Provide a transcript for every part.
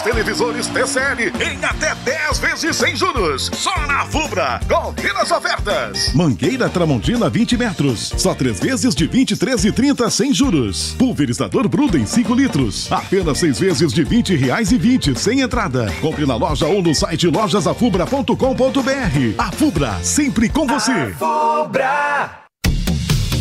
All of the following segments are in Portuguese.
televisores TCL em até 10 vezes sem juros. Só na Fubra. Confira as ofertas. Mangueira Tramontina 20 metros. Só 3 vezes de 23,30 sem juros. Pulverizador Bruden 5 litros. Apenas 6 vezes de 20 reais e 20 sem entrada. Compre na loja ou no site lojasafubra.com.br. A Fubra, sempre com você. A Fubra.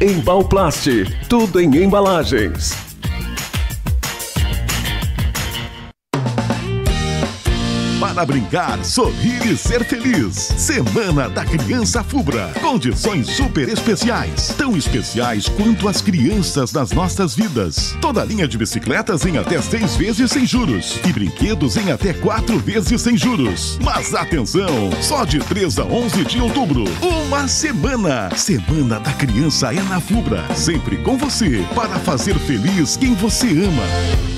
Embalplast, tudo em embalagens. Para brincar, sorrir e ser feliz. Semana da Criança Fubra. Condições super especiais. Tão especiais quanto as crianças das nossas vidas. Toda linha de bicicletas em até seis vezes sem juros. E brinquedos em até quatro vezes sem juros. Mas atenção! Só de 3 a 11 de outubro. Uma semana. Semana da Criança é na Fubra. Sempre com você. Para fazer feliz quem você ama.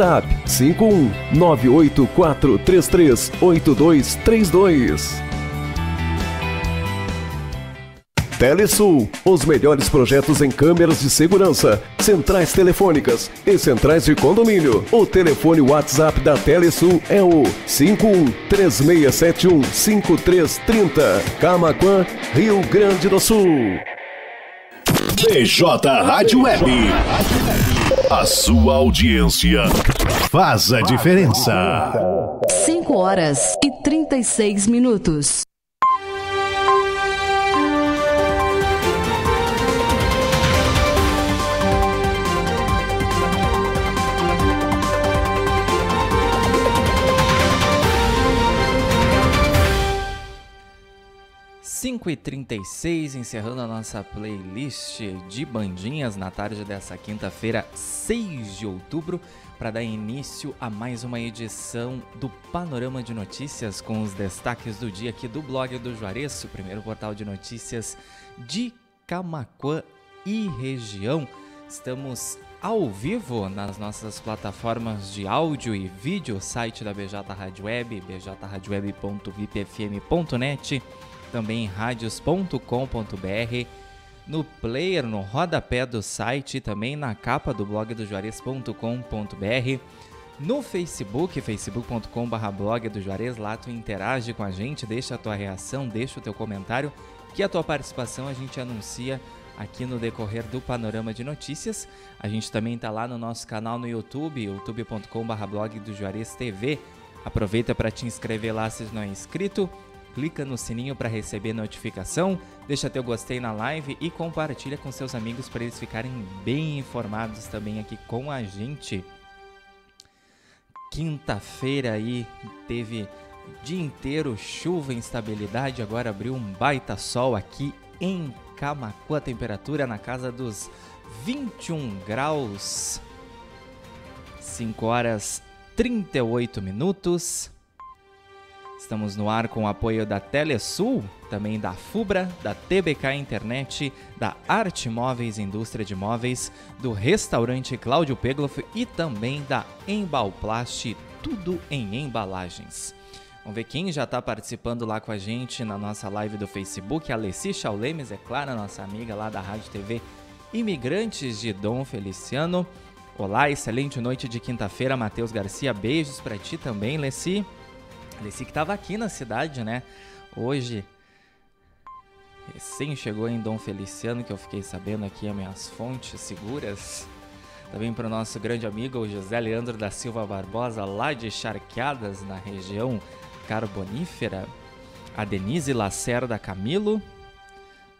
WhatsApp 51 98433 8232. Telesul, os melhores projetos em câmeras de segurança, centrais telefônicas e centrais de condomínio. O telefone WhatsApp da Telesul é o 51 3671 5330. Camaquã, Rio Grande do Sul. BJ Rádio Web. A sua audiência faz a diferença. 5 horas e 36 minutos. 5h36, encerrando a nossa playlist de bandinhas na tarde dessa quinta-feira, 6 de outubro, para dar início a mais uma edição do Panorama de Notícias com os destaques do dia aqui do blog do Juarez, o primeiro portal de notícias de Camaquã e região. Estamos ao vivo nas nossas plataformas de áudio e vídeo, site da BJ Rádio Web, bjradioweb.vipfm.net também em radios.com.br, no player, no rodapé do site também na capa do blog do Juarez.com.br, no Facebook, facebook.com.br blog do Juarez, lá tu interage com a gente, deixa a tua reação, deixa o teu comentário, que a tua participação a gente anuncia aqui no decorrer do Panorama de Notícias. A gente também está lá no nosso canal no YouTube, youtube.com.br blog do Juarez TV. Aproveita para te inscrever lá se não é inscrito, clica no sininho para receber notificação, deixa teu gostei na live e compartilha com seus amigos para eles ficarem bem informados também aqui com a gente. Quinta-feira aí teve dia inteiro chuva, instabilidade, agora abriu um baita sol aqui em Camacuã, temperatura na casa dos 21 graus. 5 horas 38 minutos. Estamos no ar com o apoio da Telesul, também da Fubra, da TBK Internet, da Arte Móveis Indústria de Móveis, do restaurante Cláudio Pegloff e também da Embalplast, tudo em embalagens. Vamos ver quem já está participando lá com a gente na nossa live do Facebook. A Alessi Chaulemes, é claro, nossa amiga lá da Rádio TV Imigrantes de Dom Feliciano. Olá, excelente noite de quinta-feira, Matheus Garcia. Beijos para ti também, Lessi. Lessi que estava aqui na cidade, né? Hoje, recém chegou em Dom Feliciano, que eu fiquei sabendo aqui as minhas fontes seguras. Também para o nosso grande amigo o José Leandro da Silva Barbosa, lá de Charqueadas, na região carbonífera. A Denise Lacerda Camilo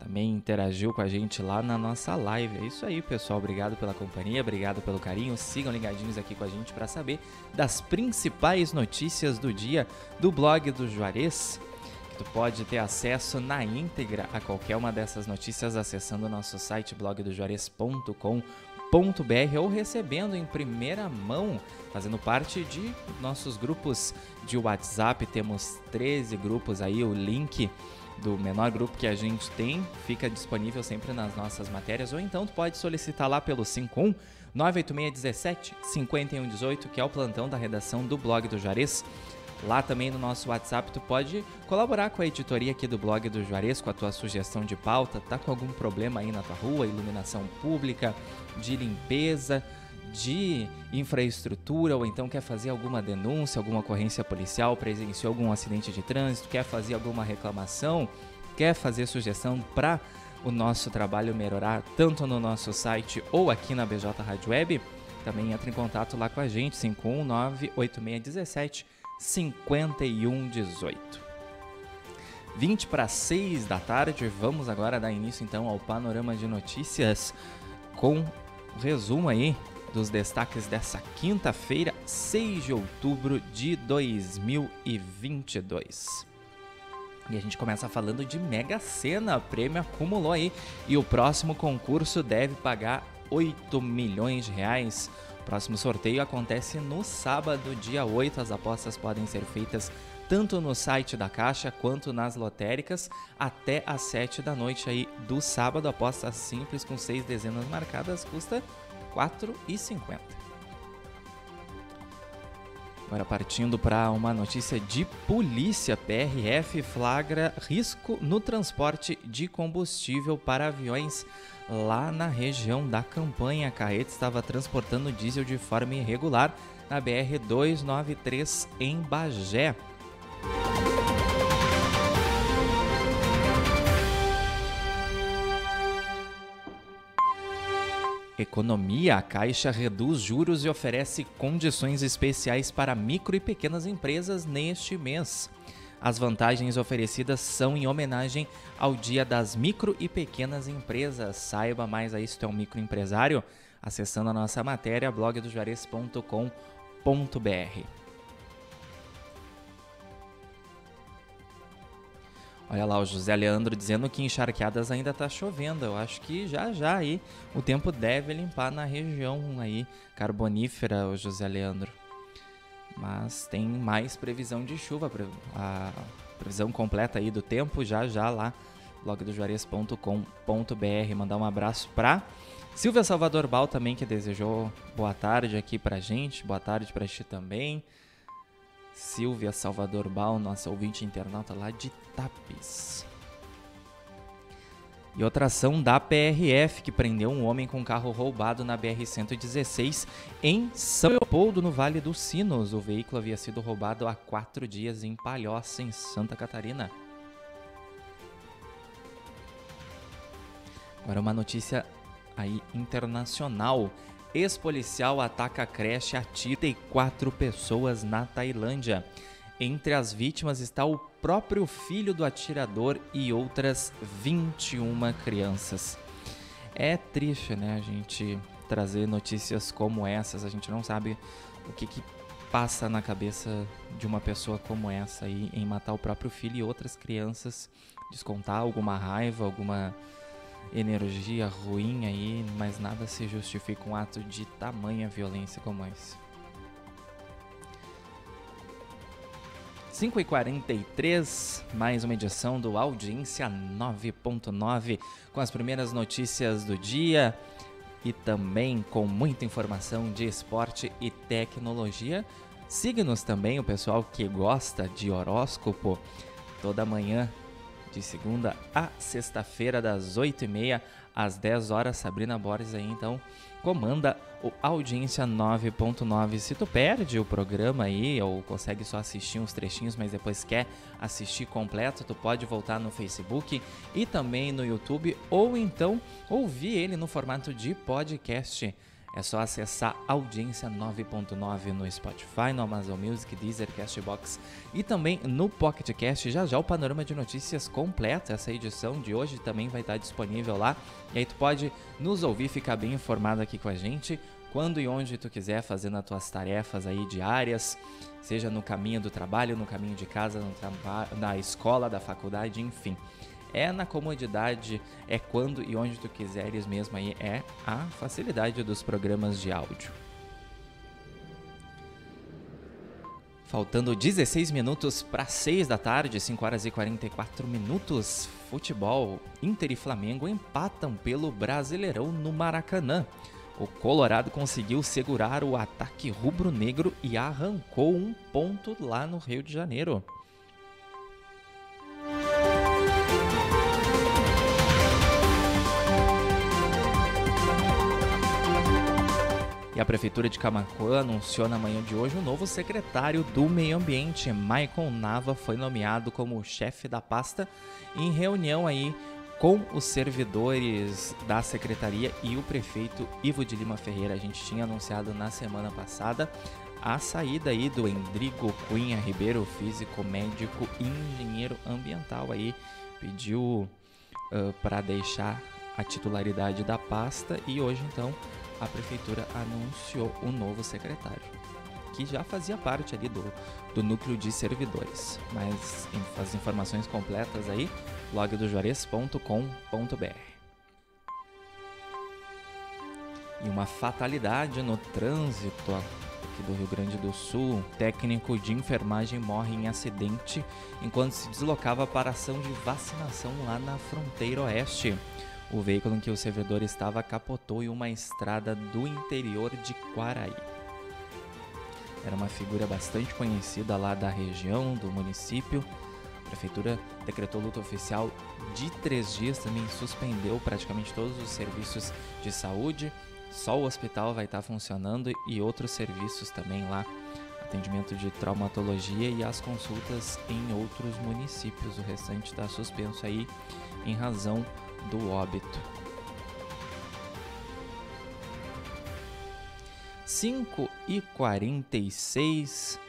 também interagiu com a gente lá na nossa live. É isso aí, pessoal. Obrigado pela companhia, obrigado pelo carinho. Sigam ligadinhos aqui com a gente para saber das principais notícias do dia do blog do Juarez. Que tu pode ter acesso na íntegra a qualquer uma dessas notícias acessando o nosso site blogdojuarez.com br ou recebendo em primeira mão, fazendo parte de nossos grupos de WhatsApp. Temos 13 grupos aí, o link do menor grupo que a gente tem fica disponível sempre nas nossas matérias, ou então tu pode solicitar lá pelo 51 98617 5118, que é o plantão da redação do blog do Juarez. Lá também no nosso WhatsApp tu pode colaborar com a editoria aqui do blog do Juarez com a tua sugestão de pauta, tá com algum problema aí na tua rua, iluminação pública, de limpeza, de infraestrutura ou então quer fazer alguma denúncia, alguma ocorrência policial, presenciou algum acidente de trânsito, quer fazer alguma reclamação, quer fazer sugestão para o nosso trabalho melhorar tanto no nosso site ou aqui na BJ Rádio Web, também entra em contato lá com a gente, 519 8617 5118. 20 para 6 da tarde, vamos agora dar início então ao panorama de notícias com resumo aí dos destaques dessa quinta-feira, 6 de outubro de 2022. E a gente começa falando de Mega Sena, prêmio acumulou aí e o próximo concurso deve pagar 8 milhões de reais. O próximo sorteio acontece no sábado, dia 8. As apostas podem ser feitas tanto no site da Caixa quanto nas lotéricas até às 7 da noite aí do sábado. Aposta simples com seis dezenas marcadas custa 4,50. Agora partindo para uma notícia de polícia, PRF flagra risco no transporte de combustível para aviões lá na região da campanha. A carreta estava transportando diesel de forma irregular na BR 293 em Bagé. Economia, a Caixa reduz juros e oferece condições especiais para micro e pequenas empresas neste mês. As vantagens oferecidas são em homenagem ao Dia das Micro e Pequenas Empresas. Saiba mais aí se é um microempresário, acessando a nossa matéria blogdojuarez.com.br. Olha lá o José Leandro dizendo que em Charqueadas ainda tá chovendo. Eu acho que já já aí o tempo deve limpar na região aí carbonífera, o José Leandro. Mas tem mais previsão de chuva, a previsão completa aí do tempo já já lá blogdojuarez.com.br. Mandar um abraço para Silvia Salvador Bal também que desejou boa tarde aqui pra gente. Boa tarde para ti também. Silvia Salvador Bal, nossa ouvinte internauta lá de Tapes. E outra ação da PRF que prendeu um homem com carro roubado na BR-116 em São Leopoldo, no Vale dos Sinos. O veículo havia sido roubado há quatro dias em Palhoça, em Santa Catarina. Agora uma notícia aí internacional. Ex-policial ataca creche atira e quatro pessoas na Tailândia. Entre as vítimas está o próprio filho do atirador e outras 21 crianças. É triste, né, a gente trazer notícias como essas. A gente não sabe o que, que passa na cabeça de uma pessoa como essa aí em matar o próprio filho e outras crianças, descontar alguma raiva, alguma energia ruim aí, mas nada se justifica um ato de tamanha violência como esse. 5h43, mais uma edição do Audiência 9.9, com as primeiras notícias do dia e também com muita informação de esporte e tecnologia. Siga-nos também o pessoal que gosta de horóscopo toda manhã de segunda a sexta-feira, das 8h30 às 10 horas. Sabrina Borges aí, então, comanda o Audiência 9.9. Se tu perde o programa aí, ou consegue só assistir uns trechinhos, mas depois quer assistir completo, tu pode voltar no Facebook e também no YouTube, ou então ouvir ele no formato de podcast. É só acessar Audiência 9.9 no Spotify, no Amazon Music, Deezer, Castbox e também no Pocket Cast. Já já o panorama de notícias completo, essa edição de hoje também vai estar disponível lá. E aí tu pode nos ouvir, ficar bem informado aqui com a gente, quando e onde tu quiser, fazendo as tuas tarefas aí diárias, seja no caminho do trabalho, no caminho de casa, no na escola, da faculdade, enfim é na comodidade, é quando e onde tu quiseres mesmo aí, é a facilidade dos programas de áudio. Faltando 16 minutos para 6 da tarde, 5 horas e 44 minutos, futebol. Inter e Flamengo empatam pelo Brasileirão no Maracanã. O Colorado conseguiu segurar o ataque rubro-negro e arrancou um ponto lá no Rio de Janeiro. E a Prefeitura de Camacuã anunciou na manhã de hoje o novo secretário do Meio Ambiente. Michael Nava foi nomeado como chefe da pasta em reunião aí com os servidores da secretaria e o prefeito Ivo de Lima Ferreira. A gente tinha anunciado na semana passada a saída aí do Endrigo Cunha Ribeiro, físico, médico e engenheiro ambiental aí, pediu uh, para deixar a titularidade da pasta e hoje então a prefeitura anunciou um novo secretário, que já fazia parte ali do, do núcleo de servidores. Mas as informações completas aí, blogdojuarez.com.br. E uma fatalidade no trânsito aqui do Rio Grande do Sul. técnico de enfermagem morre em acidente enquanto se deslocava para ação de vacinação lá na fronteira oeste. O veículo em que o servidor estava capotou em uma estrada do interior de Quaraí. Era uma figura bastante conhecida lá da região, do município. A prefeitura decretou luta oficial de três dias, também suspendeu praticamente todos os serviços de saúde. Só o hospital vai estar funcionando e outros serviços também lá atendimento de traumatologia e as consultas em outros municípios. O restante está suspenso aí em razão do óbito. 5 e 46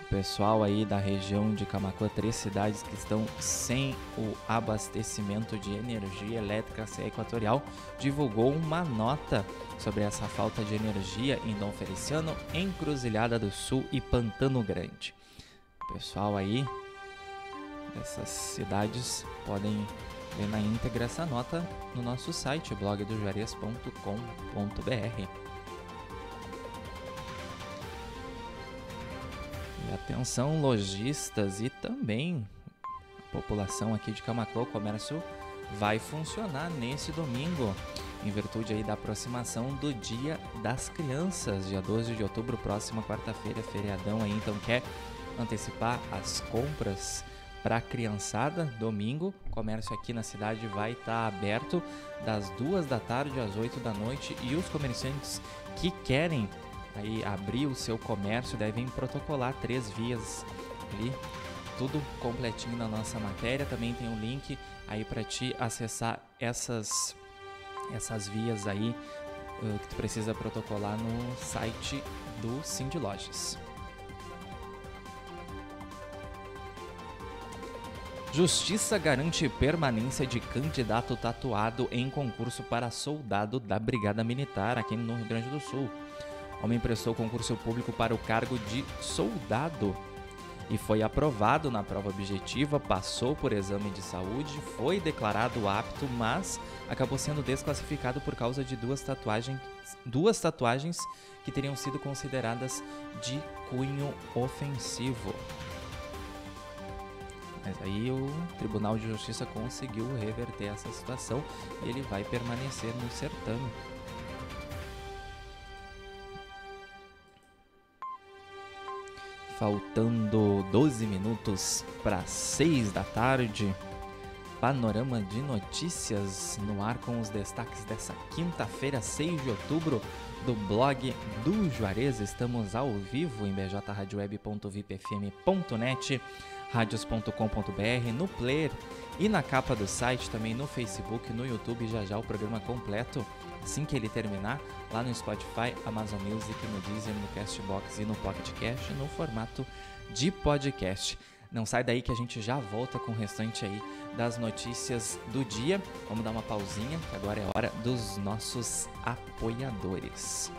o pessoal aí da região de Camacuã, três cidades que estão sem o abastecimento de energia elétrica CE Equatorial, divulgou uma nota sobre essa falta de energia em Dom Feliciano, Encruzilhada do Sul e Pantano Grande. O pessoal aí dessas cidades podem ver na íntegra essa nota no nosso site blogdojuarez.com.br. E atenção lojistas e também a população aqui de Camacuã, o comércio vai funcionar nesse domingo, em virtude aí da aproximação do Dia das Crianças, dia 12 de outubro, próxima quarta-feira, feriadão aí, então quer antecipar as compras para a criançada, domingo. O comércio aqui na cidade vai estar tá aberto das duas da tarde às 8 da noite e os comerciantes que querem aí abrir o seu comércio devem protocolar três vias ali. Tudo completinho na nossa matéria. Também tem um link aí para te acessar essas essas vias aí uh, que tu precisa protocolar no site do Cindy Lojas. Justiça garante permanência de candidato tatuado em concurso para soldado da Brigada Militar aqui no Rio Grande do Sul. Homem prestou concurso público para o cargo de soldado e foi aprovado na prova objetiva, passou por exame de saúde, foi declarado apto, mas acabou sendo desclassificado por causa de duas tatuagens, duas tatuagens que teriam sido consideradas de cunho ofensivo. Mas aí o Tribunal de Justiça conseguiu reverter essa situação e ele vai permanecer no certame. Faltando 12 minutos para 6 da tarde. Panorama de notícias no ar com os destaques dessa quinta-feira, 6 de outubro, do blog do Juarez. Estamos ao vivo em bjradioweb.vipfm.net radios.com.br, no player e na capa do site, também no Facebook, no YouTube, já já o programa completo, assim que ele terminar, lá no Spotify, Amazon Music, no Deezer, no Castbox e no Pocket Cast, no formato de podcast. Não sai daí que a gente já volta com o restante aí das notícias do dia. Vamos dar uma pausinha, que agora é hora dos nossos apoiadores.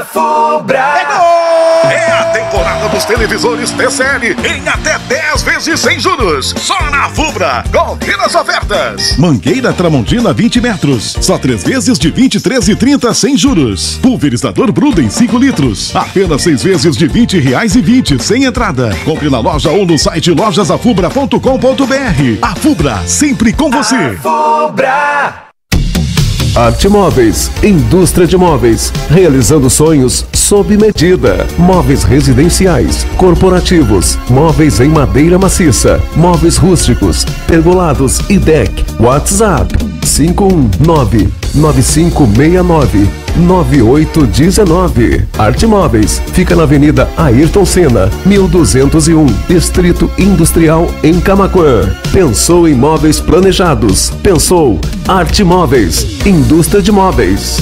A Fubra! Pegou! É a temporada dos televisores TCL em até 10 vezes sem juros. Só na Fubra. Confira as ofertas. Mangueira Tramontina 20 metros. Só 3 vezes de 23,30 sem juros. Pulverizador Bruden 5 litros. Apenas 6 vezes de 20 reais e 20 sem entrada. Compre na loja ou no site lojasafubra.com.br. A Fubra, sempre com você. A Fubra! Arte Móveis, indústria de móveis, realizando sonhos sob medida. Móveis residenciais, corporativos, móveis em madeira maciça, móveis rústicos, pergolados e deck. WhatsApp 519 9569 9819. Arte Móveis fica na Avenida Ayrton Senna, 1201, Distrito Industrial em Camaquã. Pensou em móveis planejados? Pensou Arte Móveis, indústria de móveis.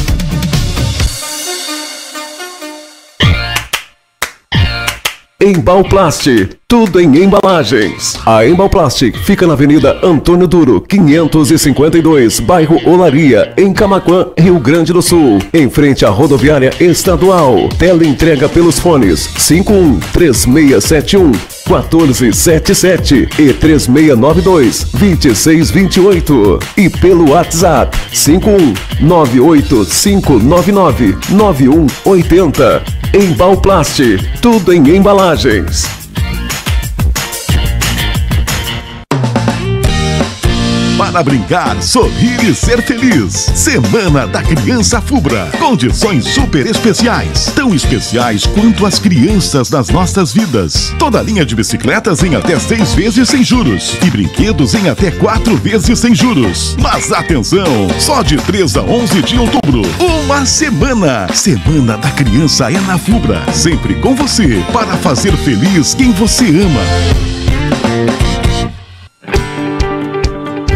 Embalplast, tudo em embalagens. A Embalplast fica na Avenida Antônio Duro, 552, bairro Olaria, em Camaquã, Rio Grande do Sul, em frente à rodoviária estadual. Tela entrega pelos fones 51 3671 1477 e 3692 2628 e pelo WhatsApp 51 98599 9180. Embalplast, tudo em embalagens. Para brincar, sorrir e ser feliz. Semana da Criança Fubra. Condições super especiais. Tão especiais quanto as crianças das nossas vidas. Toda linha de bicicletas em até seis vezes sem juros. E brinquedos em até quatro vezes sem juros. Mas atenção! Só de 3 a 11 de outubro. Uma semana. Semana da Criança é na Fubra. Sempre com você. Para fazer feliz quem você ama.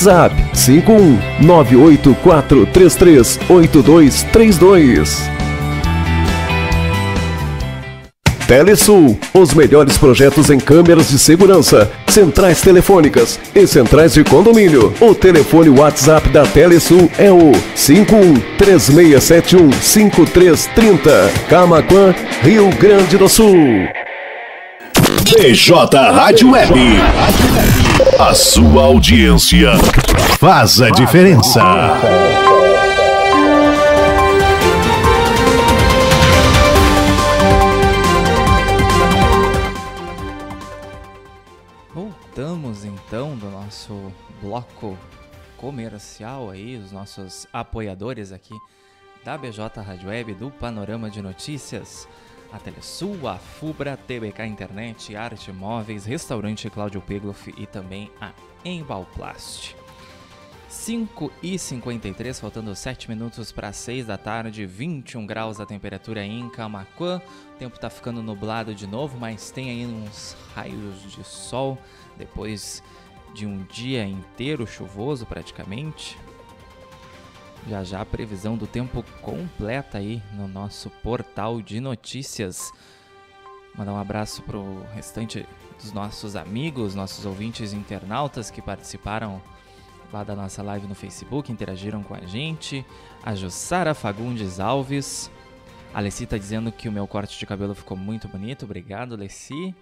WhatsApp 51984338232. Telesul, os melhores projetos em câmeras de segurança, centrais telefônicas e centrais de condomínio. O telefone WhatsApp da Telesul é o 5136715330. Camaquã, Rio Grande do Sul. BJ Rádio Web. A sua audiência faz a diferença. então do nosso bloco comercial aí, os nossos apoiadores aqui da BJ Rádio Web, do Panorama de Notícias, a Telesul, a Fubra, TBK Internet, Arte Móveis, Restaurante Cláudio Pegloff e também a Embalplast. 5 e 53, faltando 7 minutos para 6 da tarde, 21 graus a temperatura em Camacuã. O tempo está ficando nublado de novo, mas tem aí uns raios de sol depois de um dia inteiro chuvoso praticamente. Já já a previsão do tempo completa aí no nosso portal de notícias. Mandar um abraço pro restante dos nossos amigos, nossos ouvintes internautas que participaram lá da nossa live no Facebook, interagiram com a gente. A Jussara Fagundes Alves. A Leci tá dizendo que o meu corte de cabelo ficou muito bonito. Obrigado, Leci.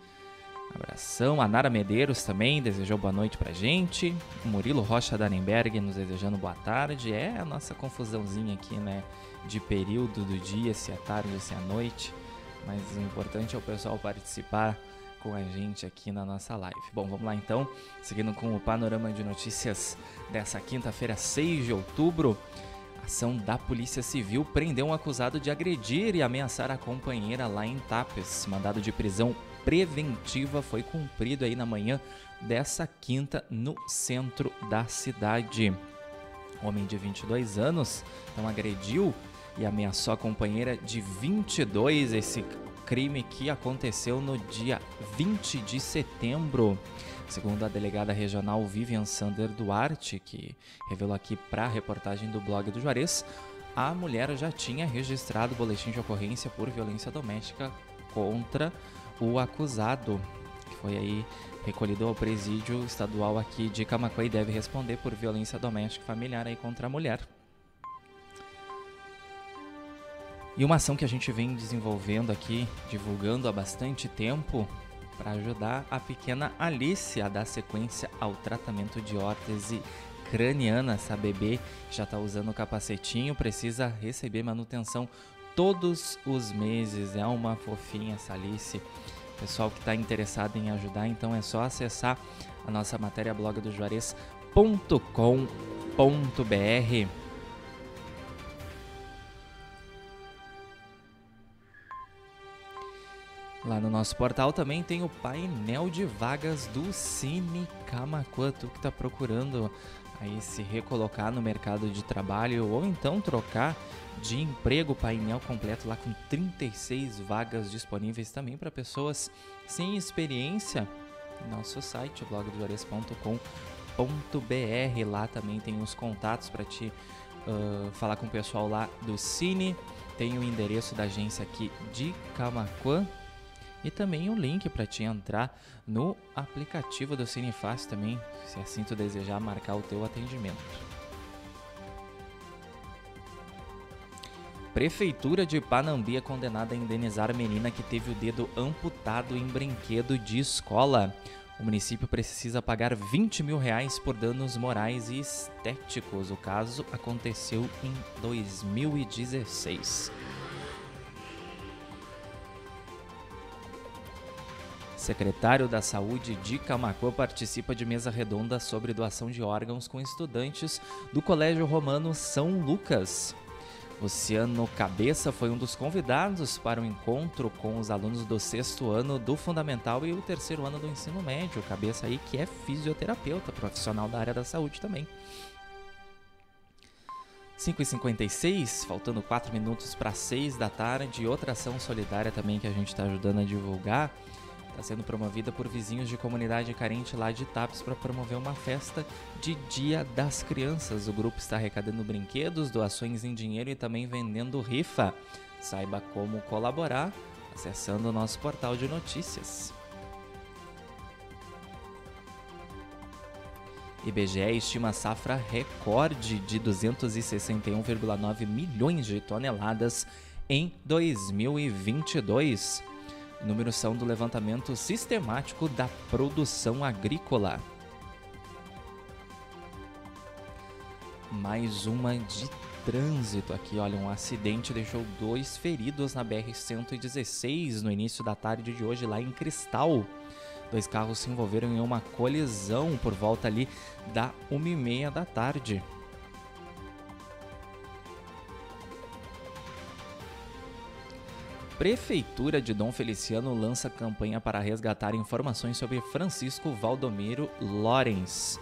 Abração. A Nara Medeiros também desejou boa noite pra gente. O Murilo Rocha Darenberg nos desejando boa tarde. É a nossa confusãozinha aqui, né? De período do dia, se é tarde, se é noite. Mas o importante é o pessoal participar com a gente aqui na nossa live. Bom, vamos lá então, seguindo com o panorama de notícias dessa quinta-feira, 6 de outubro. ação da Polícia Civil prendeu um acusado de agredir e ameaçar a companheira lá em Tapes. Mandado de prisão preventiva foi cumprido aí na manhã dessa quinta no centro da cidade. homem de 22 anos então agrediu e ameaçou a companheira de 22. Esse crime que aconteceu no dia 20 de setembro. Segundo a delegada regional Vivian Sander Duarte, que revelou aqui para a reportagem do blog do Juarez, a mulher já tinha registrado boletim de ocorrência por violência doméstica contra o acusado, que foi aí recolhido ao presídio estadual aqui de Camacuã e deve responder por violência doméstica familiar aí contra a mulher. E uma ação que a gente vem desenvolvendo aqui, divulgando há bastante tempo, para ajudar a pequena Alice a dar sequência ao tratamento de órtese craniana. Essa bebê já está usando o capacetinho, precisa receber manutenção todos os meses. É uma fofinha essa Alice. Pessoal que está interessado em ajudar, então é só acessar a nossa matéria blog do Juarez.com.br. Lá no nosso portal também tem o painel de vagas do Cine Camacuã. Tu que está procurando aí se recolocar no mercado de trabalho ou então trocar de emprego, painel completo lá com 36 vagas disponíveis também para pessoas sem experiência. Nosso site, blogdojuarez.com.br. Lá também tem os contatos para te uh, falar com o pessoal lá do Cine. Tem o endereço da agência aqui de Camacuã e também o link para te entrar no aplicativo do Cinefácil também, se assim tu desejar marcar o teu atendimento. Prefeitura de Panambi é condenada a indenizar menina que teve o dedo amputado em brinquedo de escola. O município precisa pagar 20 mil reais por danos morais e estéticos. O caso aconteceu em 2016. Secretário da Saúde de Camacuã participa de mesa redonda sobre doação de órgãos com estudantes do Colégio Romano São Lucas. Luciano Cabeça foi um dos convidados para o um encontro com os alunos do sexto ano do Fundamental e o terceiro ano do ensino médio. Cabeça aí que é fisioterapeuta, profissional da área da saúde também. 5h56, faltando 4 minutos para 6 da tarde. Outra ação solidária também que a gente está ajudando a divulgar Está sendo promovida por vizinhos de comunidade carente lá de Tapes para promover uma festa de Dia das Crianças. O grupo está arrecadando brinquedos, doações em dinheiro e também vendendo rifa. Saiba como colaborar acessando o nosso portal de notícias. IBGE estima safra recorde de 261,9 milhões de toneladas em 2022. Números são do levantamento sistemático da produção agrícola. Mais uma de trânsito aqui, olha, um acidente deixou dois feridos na BR-116 no início da tarde de hoje lá em Cristal. Dois carros se envolveram em uma colisão por volta ali da 1h30 da tarde. Prefeitura de Dom Feliciano lança campanha para resgatar informações sobre Francisco Valdomiro Lorenz.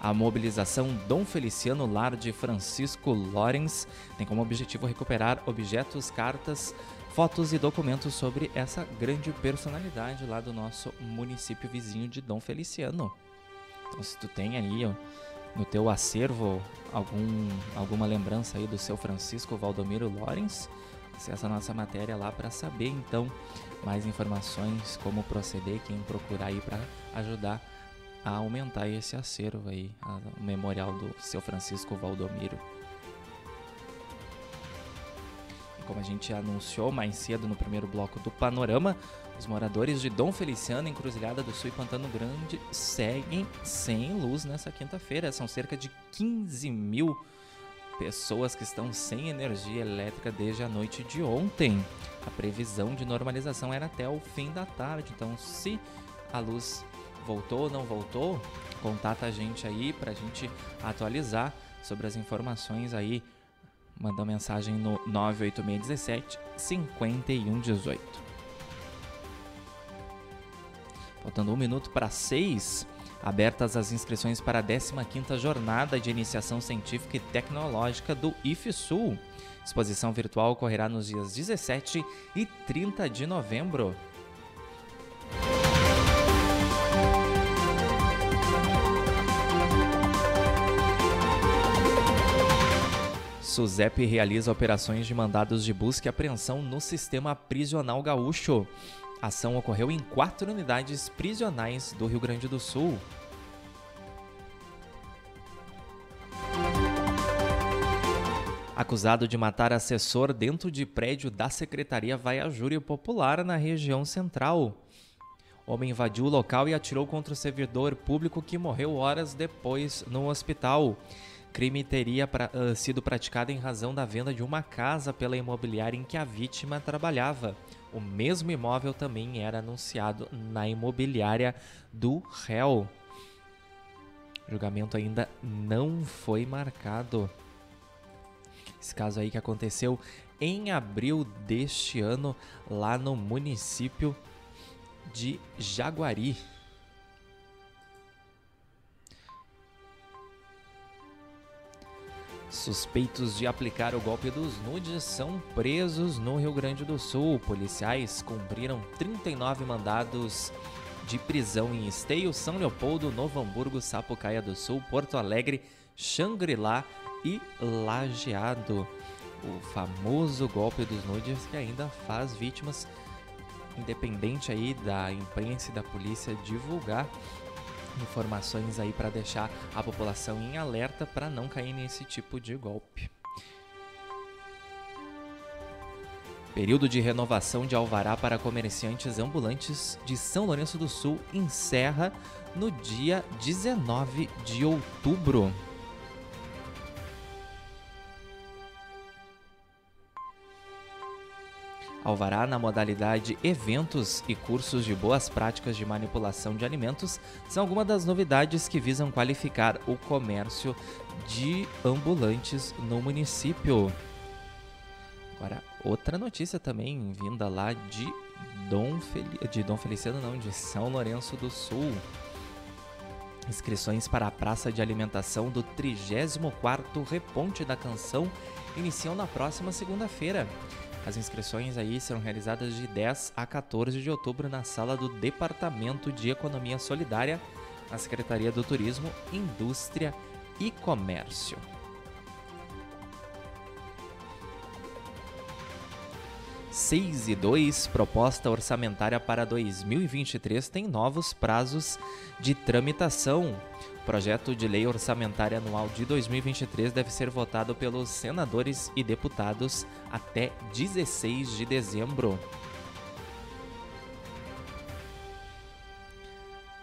A mobilização Dom Feliciano Lar de Francisco Lorenz tem como objetivo recuperar objetos, cartas, fotos e documentos sobre essa grande personalidade lá do nosso município vizinho de Dom Feliciano. Então, se tu tem aí ó, no teu acervo algum, alguma lembrança aí do seu Francisco Valdomiro Lorenz, acessa a nossa matéria lá para saber então mais informações, como proceder, quem procurar aí para ajudar a aumentar esse acervo aí, o memorial do seu Francisco Valdomiro. Como a gente anunciou mais cedo no primeiro bloco do Panorama, os moradores de Dom Feliciano, Encruzilhada do Sul e Pantano Grande seguem sem luz nessa quinta-feira. São cerca de 15 mil pessoas que estão sem energia elétrica desde a noite de ontem. A previsão de normalização era até o fim da tarde, então se a luz voltou ou não voltou, contata a gente aí para a gente atualizar sobre as informações aí. Manda mensagem no 98617 5118. Faltando um minuto para seis, abertas as inscrições para a 15ª Jornada de Iniciação Científica e Tecnológica do IFSUL. Exposição virtual ocorrerá nos dias 17 e 30 de novembro. SUSEP realiza operações de mandados de busca e apreensão no sistema prisional gaúcho. A ação ocorreu em quatro unidades prisionais do Rio Grande do Sul. Acusado de matar assessor dentro de prédio da Secretaria vai a júri popular na região central. Homem invadiu o local e atirou contra o servidor público que morreu horas depois no hospital. Crime teria pra, uh, sido praticado em razão da venda de uma casa pela imobiliária em que a vítima trabalhava. O mesmo imóvel também era anunciado na imobiliária do réu. O julgamento ainda não foi marcado. Esse caso aí que aconteceu em abril deste ano, lá no município de Jaguari. Suspeitos de aplicar o golpe dos nudes são presos no Rio Grande do Sul. Policiais cumpriram 39 mandados de prisão em Esteio, São Leopoldo, Novo Hamburgo, Sapucaia do Sul, Porto Alegre, Xangri-Lá e Lajeado. O famoso golpe dos nudes que ainda faz vítimas, independente aí da imprensa e da polícia divulgar informações aí para deixar a população em alerta para não cair nesse tipo de golpe. Período de renovação de alvará para comerciantes ambulantes de São Lourenço do Sul encerra no dia 19 de outubro. Alvará na modalidade eventos e cursos de boas práticas de manipulação de alimentos são algumas das novidades que visam qualificar o comércio de ambulantes no município. Agora, outra notícia também vinda lá de Dom, Fel... de Dom Feliciano, não, de São Lourenço do Sul. Inscrições para a praça de alimentação do 34º Reponte da Canção iniciam na próxima segunda-feira. As inscrições aí serão realizadas de 10 a 14 de outubro na sala do Departamento de Economia Solidária, na Secretaria do Turismo, Indústria e Comércio. Seis e dois proposta orçamentária para 2023 tem novos prazos de tramitação. Projeto de Lei Orçamentária Anual de 2023 deve ser votado pelos senadores e deputados até 16 de dezembro.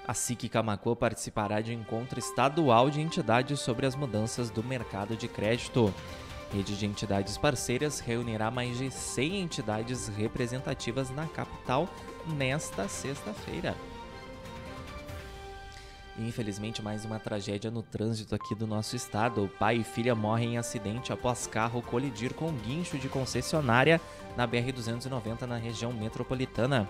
A SIC Camacô participará de encontro estadual de entidades sobre as mudanças do mercado de crédito. Rede de entidades parceiras reunirá mais de 100 entidades representativas na capital nesta sexta-feira. Infelizmente mais uma tragédia no trânsito aqui do nosso estado. Pai e filha morrem em acidente após carro colidir com um guincho de concessionária na BR-290 na região metropolitana.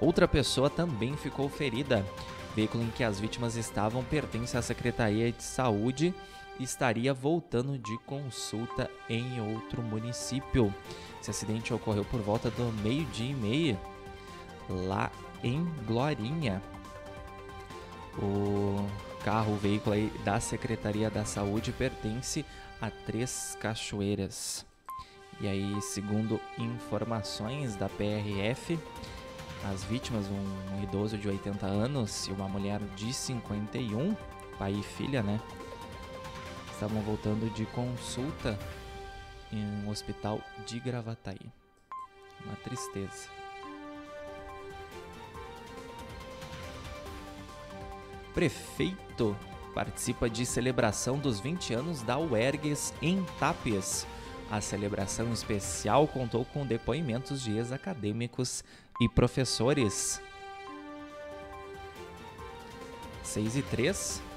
Outra pessoa também ficou ferida. O veículo em que as vítimas estavam pertence à Secretaria de Saúde estaria voltando de consulta em outro município. Esse acidente ocorreu por volta do meio-dia e meia, lá em Glorinha. O carro, o veículo aí da Secretaria da Saúde pertence a Três Cachoeiras. E aí, segundo informações da PRF, as vítimas, um idoso de 80 anos e uma mulher de 51, pai e filha, né? Estavam voltando de consulta em um hospital de Gravataí. Uma tristeza. Prefeito participa de celebração dos 20 anos da UERGS em Tápias. A celebração especial contou com depoimentos de ex-acadêmicos e professores. 6 e 3.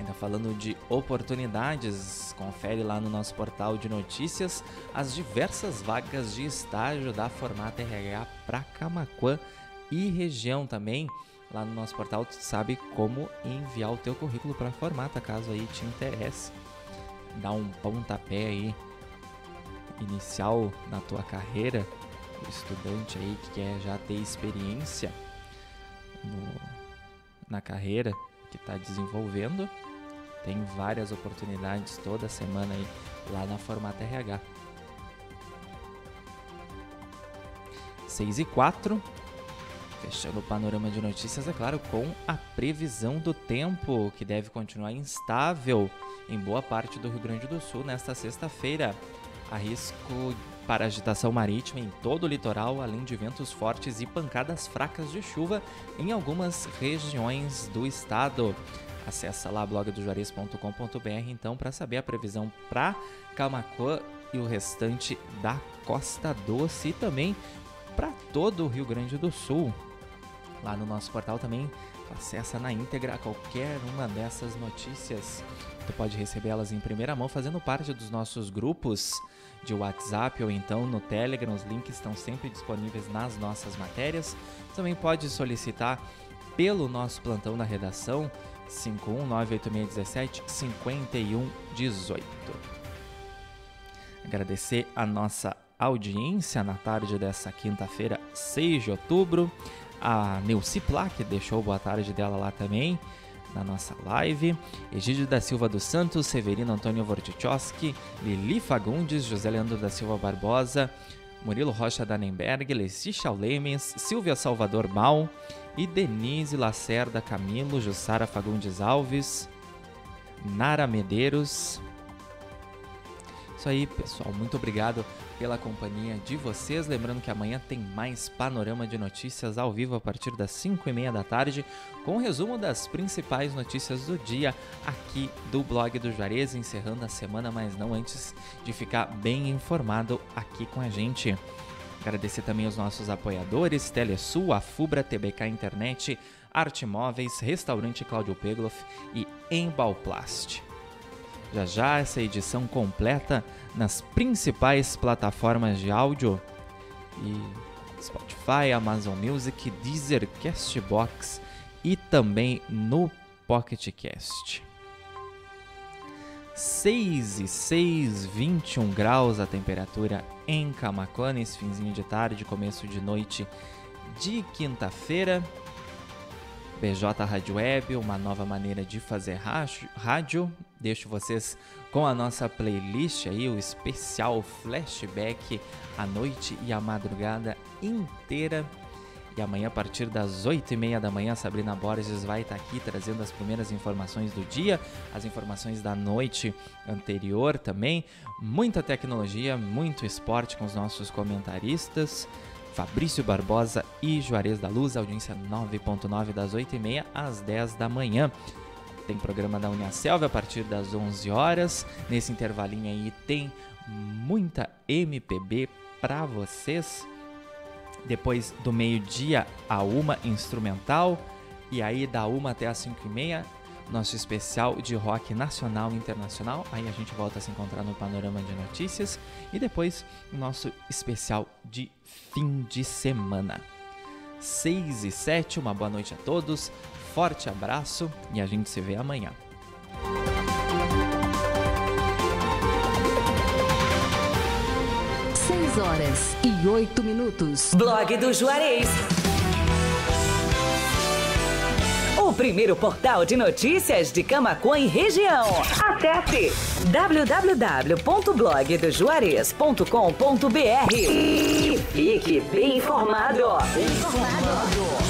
Ainda falando de oportunidades, confere lá no nosso portal de notícias as diversas vagas de estágio da Formata RH para Camaquã e região também. Lá no nosso portal tu sabe como enviar o teu currículo para Formata, caso aí te interesse. Dá um pontapé aí inicial na tua carreira, o estudante aí que quer já ter experiência no, na carreira que está desenvolvendo tem várias oportunidades toda semana aí lá na Formata RH. 6 e 4. Fechando o panorama de notícias, é claro, com a previsão do tempo, que deve continuar instável em boa parte do Rio Grande do Sul nesta sexta-feira. Há risco para agitação marítima em todo o litoral, além de ventos fortes e pancadas fracas de chuva em algumas regiões do estado. Acesse lá blogdojuarez.com.br então para saber a previsão para Camacuã e o restante da Costa Doce e também para todo o Rio Grande do Sul. Lá no nosso portal também acessa na íntegra qualquer uma dessas notícias. Tu pode recebê-las em primeira mão fazendo parte dos nossos grupos de WhatsApp ou então no Telegram. Os links estão sempre disponíveis nas nossas matérias. Também pode solicitar pelo nosso plantão da redação 5198617 5118. Agradecer a nossa audiência na tarde dessa quinta-feira, 6 de outubro. A Neuci Plaque deixou boa tarde dela lá também na nossa live. Egídio da Silva dos Santos, Severino Antônio Vortichowski, Lili Fagundes, José Leandro da Silva Barbosa, Murilo Rocha Danenberg, Lecicia Lemens, Silvia Salvador Mal, e Denise Lacerda Camilo, Jussara Fagundes Alves, Nara Medeiros. Isso aí, pessoal. Muito obrigado pela companhia de vocês. Lembrando que amanhã tem mais panorama de notícias ao vivo a partir das 5 e meia da tarde, com o um resumo das principais notícias do dia aqui do blog do Juarez, encerrando a semana, mas não antes de ficar bem informado aqui com a gente. Agradecer também os nossos apoiadores, Telesul, Afubra, TBK Internet, Arte Móveis, Restaurante Cláudio Pegloff e Embalplast. Já já essa edição completa nas principais plataformas de áudio e Spotify, Amazon Music, Deezer, Castbox e também no Pocket Cast. 6 e 6, 21 graus a temperatura em Camacuã nesse finzinho de tarde, começo de noite de quinta-feira. BJ Rádio Web, uma nova maneira de fazer rádio. Deixo vocês com a nossa playlist aí, o especial flashback a noite e a madrugada inteira e amanhã, a partir das 8 e meia da manhã, Sabrina Borges vai estar aqui trazendo as primeiras informações do dia, as informações da noite anterior também. Muita tecnologia, muito esporte com os nossos comentaristas. Fabrício Barbosa e Juarez da Luz, audiência 9.9 das 8 e meia às 10 da manhã. Tem programa da Uniaselv a partir das 11 horas. Nesse intervalinho aí tem muita MPB para vocês depois do meio-dia a uma instrumental, e aí da uma até as cinco e meia nosso especial de rock nacional e internacional. Aí a gente volta a se encontrar no Panorama de Notícias. E depois nosso especial de fim de semana. 6 e 7, uma boa noite a todos, forte abraço e a gente se vê amanhã. Horas e oito minutos. Blog do Juarez. O primeiro portal de notícias de Camacuã e região. Acesse www.blogdojuarez.com.br e fique bem informado. Bem informado.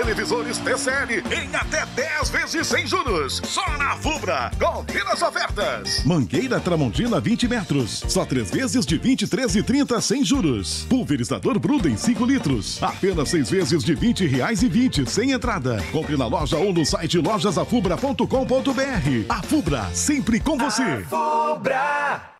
televisores TCL em até 10 vezes sem juros. Só na Fubra. Confira as ofertas. Mangueira Tramontina 20 metros. Só 3 vezes de 23,30 sem juros. Pulverizador Bruden 5 litros. Apenas 6 vezes de 20 reais e 20 sem entrada. Compre na loja ou no site lojasafubra.com.br. A Fubra, sempre com você. Fubra!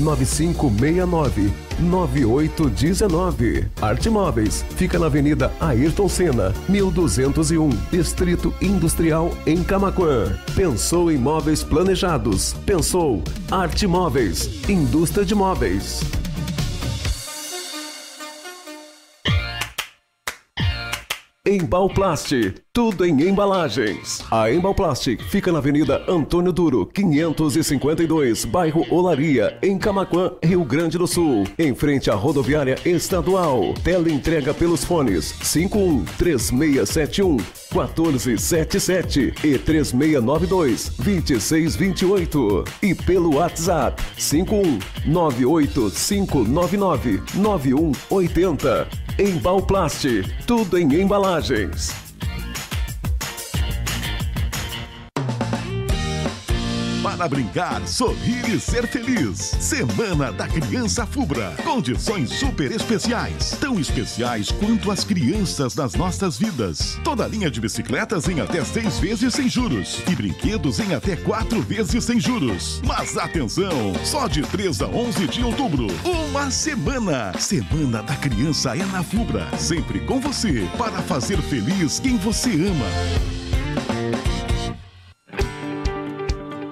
9569 9819. Arte Móveis fica na Avenida Ayrton Senna, 1201, Distrito Industrial em Camaquã. Pensou em móveis planejados? Pensou Arte Móveis, indústria de móveis. Embalplast, tudo em embalagens. A Embalplast fica na Avenida Antônio Duro, 552, bairro Olaria, em Camaquã, Rio Grande do Sul, em frente à rodoviária estadual. Tela entrega pelos fones 51 3671 1477 e 3692 2628 e pelo WhatsApp 51 98599 9180. Embalplast, tudo em embalagens. Para brincar, sorrir e ser feliz. Semana da Criança Fubra. Condições super especiais. Tão especiais quanto as crianças das nossas vidas. Toda linha de bicicletas em até seis vezes sem juros. E brinquedos em até quatro vezes sem juros. Mas atenção! Só de 3 a 11 de outubro. Uma semana. Semana da Criança é na Fubra. Sempre com você. Para fazer feliz quem você ama.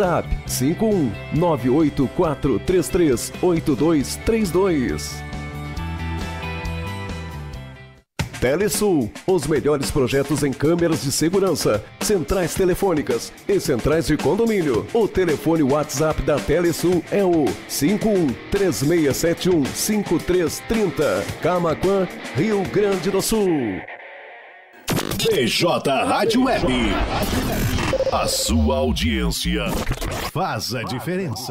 WhatsApp 51 98433 8232. Telesul, os melhores projetos em câmeras de segurança, centrais telefônicas e centrais de condomínio. O telefone WhatsApp da Telesul é o 51 3671 5330. Camaquã, Rio Grande do Sul. BJ Rádio Web. A sua audiência faz a diferença.